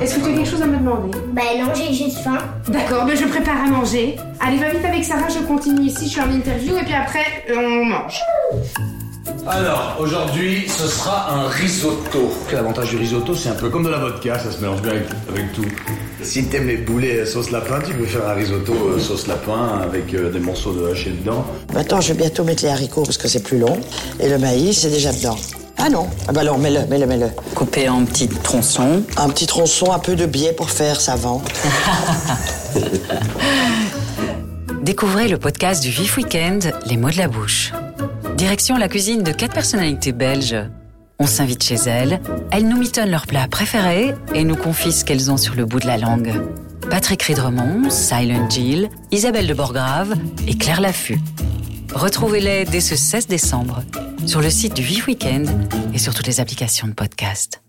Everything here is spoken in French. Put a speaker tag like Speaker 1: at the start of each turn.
Speaker 1: Est-ce que tu as quelque chose à me demander
Speaker 2: Bah non, j'ai juste faim.
Speaker 1: D'accord, mais je prépare à manger. Allez, va vite avec Sarah, je continue ici, je suis en interview et puis après, on mange.
Speaker 3: Alors, aujourd'hui, ce sera un risotto.
Speaker 4: L'avantage du risotto, c'est un peu comme de la vodka, ça se mélange bien avec, avec tout. Si t'aimes les poulets euh, sauce lapin, tu peux faire un risotto euh, sauce lapin avec euh, des morceaux de haché dedans.
Speaker 5: Maintenant, je vais bientôt mettre les haricots parce que c'est plus long. Et le maïs, c'est déjà dedans. Ah non Ah bah alors, mets-le, mets-le, mets-le.
Speaker 6: Coupé en petits tronçons.
Speaker 5: Un petit tronçon, un peu de biais pour faire savant.
Speaker 6: Découvrez le podcast du Vif Weekend, Les mots de la bouche. Direction la cuisine de quatre personnalités belges. On s'invite chez elles, elles nous mitonnent leurs plats préférés et nous confient ce qu'elles ont sur le bout de la langue. Patrick Ridremont, Silent Jill, Isabelle de Borgrave et Claire Laffut. Retrouvez-les dès ce 16 décembre sur le site du Vif Weekend et sur toutes les applications de podcast.